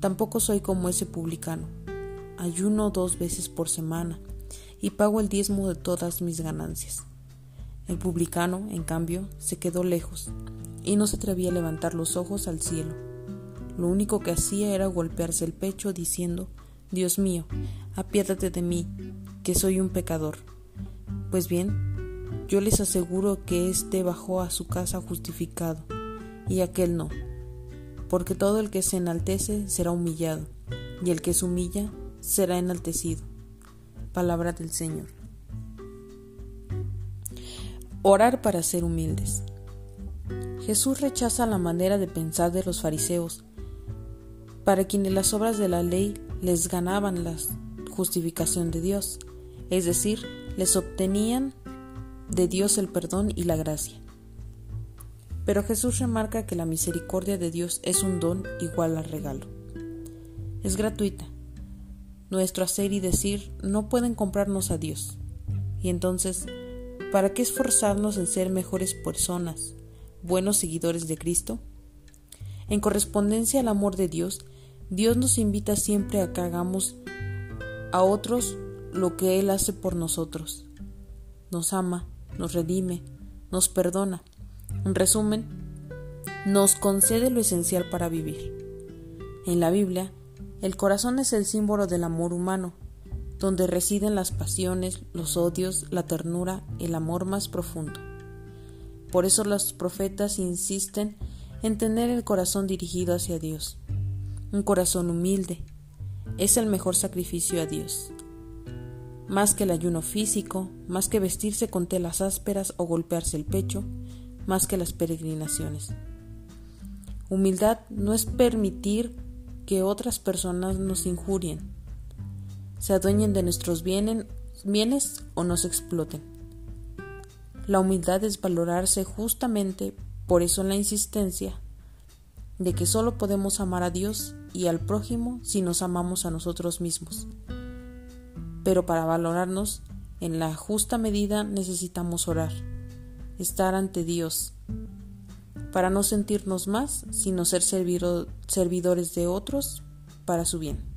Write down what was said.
Tampoco soy como ese publicano. Ayuno dos veces por semana y pago el diezmo de todas mis ganancias. El publicano, en cambio, se quedó lejos y no se atrevía a levantar los ojos al cielo. Lo único que hacía era golpearse el pecho diciendo, Dios mío, apiádate de mí, que soy un pecador. Pues bien, yo les aseguro que éste bajó a su casa justificado, y aquel no porque todo el que se enaltece será humillado, y el que se humilla será enaltecido. Palabra del Señor. Orar para ser humildes. Jesús rechaza la manera de pensar de los fariseos, para quienes las obras de la ley les ganaban la justificación de Dios, es decir, les obtenían de Dios el perdón y la gracia. Pero Jesús remarca que la misericordia de Dios es un don igual al regalo. Es gratuita. Nuestro hacer y decir no pueden comprarnos a Dios. Y entonces, ¿para qué esforzarnos en ser mejores personas, buenos seguidores de Cristo? En correspondencia al amor de Dios, Dios nos invita siempre a que hagamos a otros lo que Él hace por nosotros. Nos ama, nos redime, nos perdona en resumen, nos concede lo esencial para vivir. En la Biblia, el corazón es el símbolo del amor humano, donde residen las pasiones, los odios, la ternura, el amor más profundo. Por eso los profetas insisten en tener el corazón dirigido hacia Dios. Un corazón humilde es el mejor sacrificio a Dios. Más que el ayuno físico, más que vestirse con telas ásperas o golpearse el pecho, más que las peregrinaciones. Humildad no es permitir que otras personas nos injurien, se adueñen de nuestros bienes, o nos exploten. La humildad es valorarse justamente por eso la insistencia de que solo podemos amar a Dios y al prójimo si nos amamos a nosotros mismos. Pero para valorarnos en la justa medida necesitamos orar estar ante Dios, para no sentirnos más, sino ser servidores de otros para su bien.